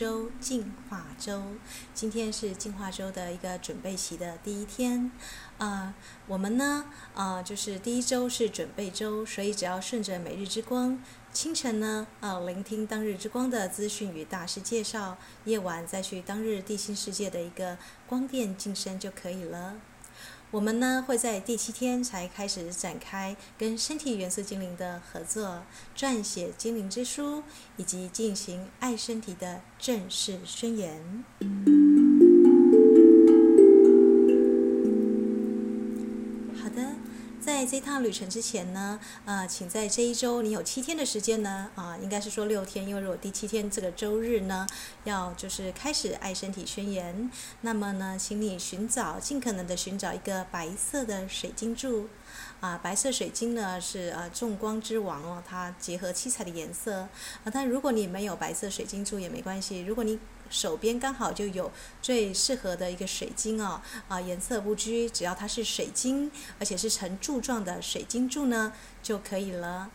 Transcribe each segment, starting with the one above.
周进化周，今天是进化周的一个准备期的第一天。呃，我们呢，呃，就是第一周是准备周，所以只要顺着每日之光，清晨呢，呃，聆听当日之光的资讯与大师介绍，夜晚再去当日地心世界的一个光电净身就可以了。我们呢，会在第七天才开始展开跟身体元素精灵的合作，撰写精灵之书，以及进行爱身体的正式宣言。在这趟旅程之前呢，呃，请在这一周你有七天的时间呢，啊、应该是说六天，因为如果第七天这个周日呢，要就是开始爱身体宣言，那么呢，请你寻找尽可能的寻找一个白色的水晶柱，啊、白色水晶呢是呃众光之王哦，它结合七彩的颜色，啊、但如果你没有白色水晶柱也没关系，如果你手边刚好就有最适合的一个水晶哦，啊，颜色不拘，只要它是水晶，而且是呈柱状的水晶柱呢，就可以了。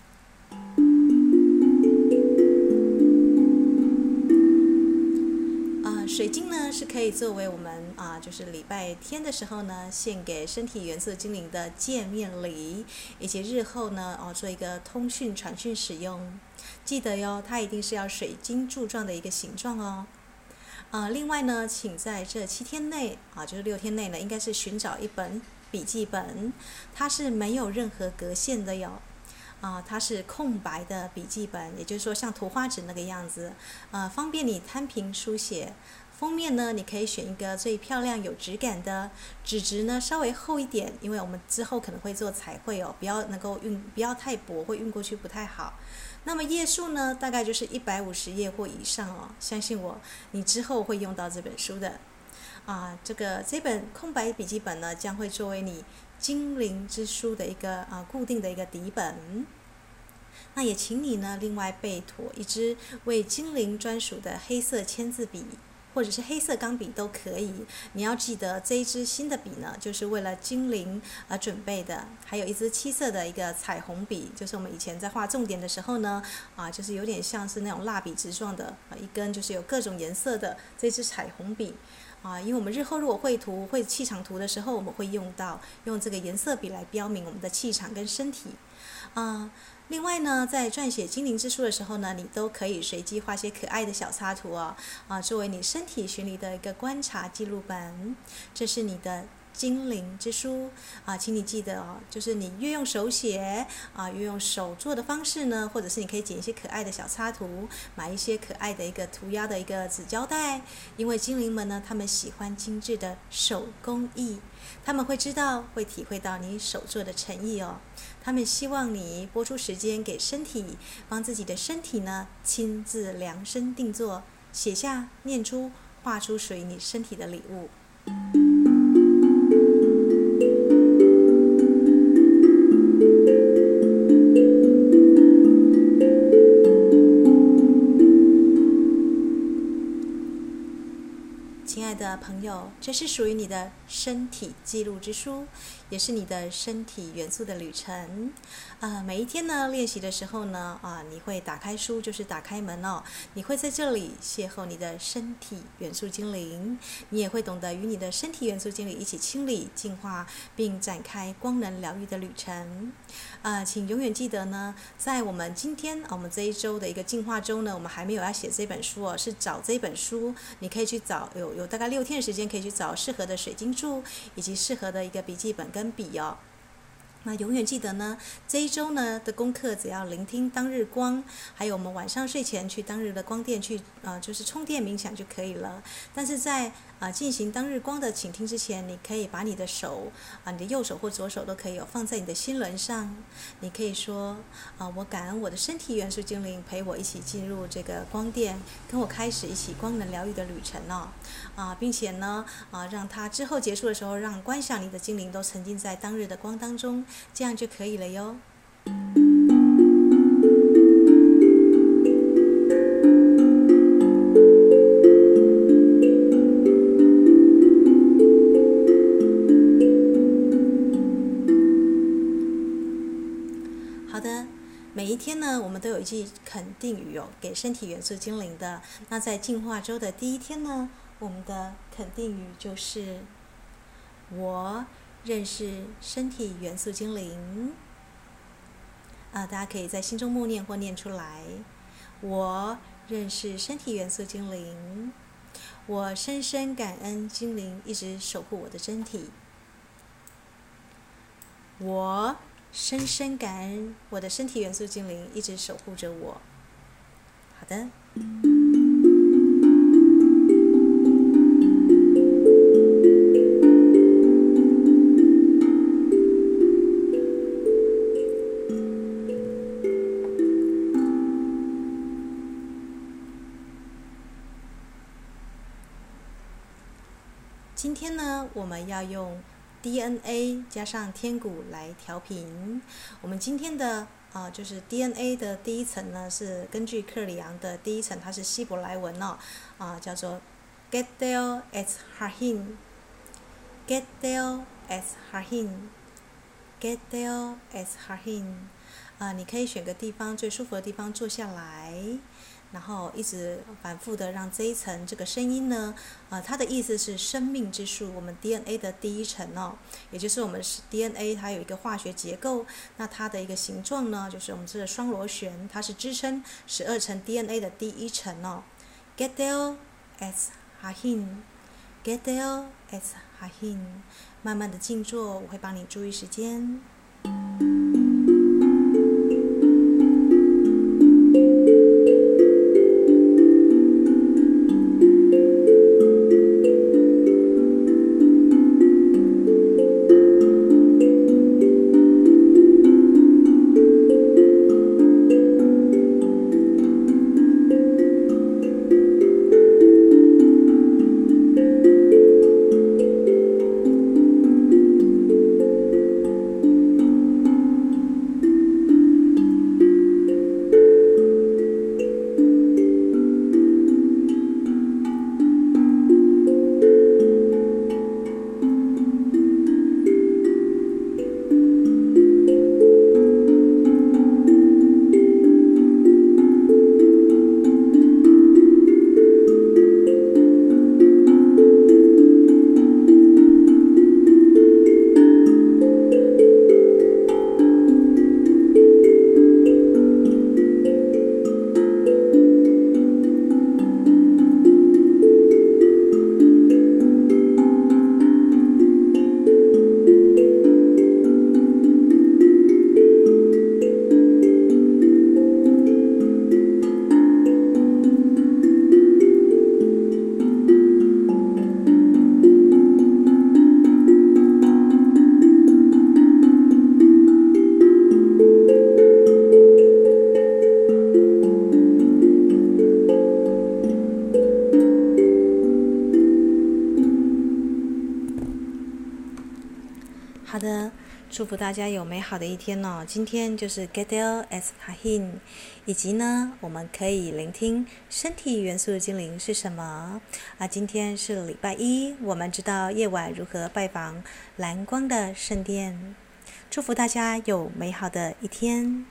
啊，水晶呢是可以作为我们啊，就是礼拜天的时候呢，献给身体元素精灵的见面礼，以及日后呢，哦，做一个通讯传讯使用。记得哟，它一定是要水晶柱状的一个形状哦。啊，另外呢，请在这七天内啊，就是六天内呢，应该是寻找一本笔记本，它是没有任何格线的哟，啊，它是空白的笔记本，也就是说像图画纸那个样子，啊，方便你摊平书写。封面呢，你可以选一个最漂亮、有质感的纸质呢，稍微厚一点，因为我们之后可能会做彩绘哦，不要能够运，不要太薄，会运过去不太好。那么页数呢，大概就是一百五十页或以上哦。相信我，你之后会用到这本书的。啊，这个这本空白笔记本呢，将会作为你精灵之书的一个啊固定的一个底本。那也请你呢，另外备妥一支为精灵专属的黑色签字笔。或者是黑色钢笔都可以，你要记得这一支新的笔呢，就是为了精灵而准备的。还有一支七色的一个彩虹笔，就是我们以前在画重点的时候呢，啊，就是有点像是那种蜡笔直状的啊，一根就是有各种颜色的这支彩虹笔啊，因为我们日后如果绘图、绘气场图的时候，我们会用到用这个颜色笔来标明我们的气场跟身体啊。另外呢，在撰写精灵之书的时候呢，你都可以随机画些可爱的小插图哦，啊，作为你身体巡礼的一个观察记录本。这是你的精灵之书啊，请你记得哦，就是你越用手写啊，越用手做的方式呢，或者是你可以剪一些可爱的小插图，买一些可爱的一个涂鸦的一个纸胶带，因为精灵们呢，他们喜欢精致的手工艺。他们会知道，会体会到你手做的诚意哦。他们希望你拨出时间给身体，帮自己的身体呢亲自量身定做，写下、念出、画出属于你身体的礼物。亲爱的朋友，这是属于你的身体记录之书，也是你的身体元素的旅程。呃，每一天呢，练习的时候呢，啊，你会打开书，就是打开门哦。你会在这里邂逅你的身体元素精灵，你也会懂得与你的身体元素精灵一起清理、净化，并展开光能疗愈的旅程。啊、呃，请永远记得呢，在我们今天我们这一周的一个进化周呢，我们还没有要写这本书哦，是找这本书，你可以去找有有。大概六天的时间，可以去找适合的水晶柱，以及适合的一个笔记本跟笔哦。那永远记得呢，这一周呢的功课，只要聆听当日光，还有我们晚上睡前去当日的光电去，呃，就是充电冥想就可以了。但是在啊，进行当日光的倾听之前，你可以把你的手啊，你的右手或左手都可以有放在你的心轮上。你可以说啊，我感恩我的身体元素精灵陪我一起进入这个光电，跟我开始一起光能疗愈的旅程哦。啊，并且呢啊，让它之后结束的时候，让观想你的精灵都沉浸在当日的光当中，这样就可以了哟。好的每一天，呢，我们都有一句肯定语哦，给身体元素精灵的。那在进化周的第一天呢，我们的肯定语就是：我认识身体元素精灵。啊，大家可以在心中默念或念出来。我认识身体元素精灵，我深深感恩精灵一直守护我的身体。我深深感恩我的身体元素精灵一直守护着我。好的。今天呢，我们要用 DNA 加上天鼓来调频。我们今天的啊、就是 DNA 的第一层呢，是根据克里昂的第一层，它是希伯来文哦，啊、叫做 g e t d e l et Hahin，Gedel et Hahin，Gedel et Hahin，啊，你可以选个地方最舒服的地方坐下来。然后一直反复的让这一层这个声音呢，呃，它的意思是生命之树，我们 DNA 的第一层哦，也就是我们 DNA，它有一个化学结构，那它的一个形状呢，就是我们这个双螺旋，它是支撑十二层 DNA 的第一层哦。Gadol es Hahin，Gadol es Hahin，慢慢的静坐，我会帮你注意时间。祝福大家有美好的一天哦。今天就是 g e t e l as Hahin，以及呢，我们可以聆听身体元素的精灵是什么。啊，今天是礼拜一，我们知道夜晚如何拜访蓝光的圣殿。祝福大家有美好的一天。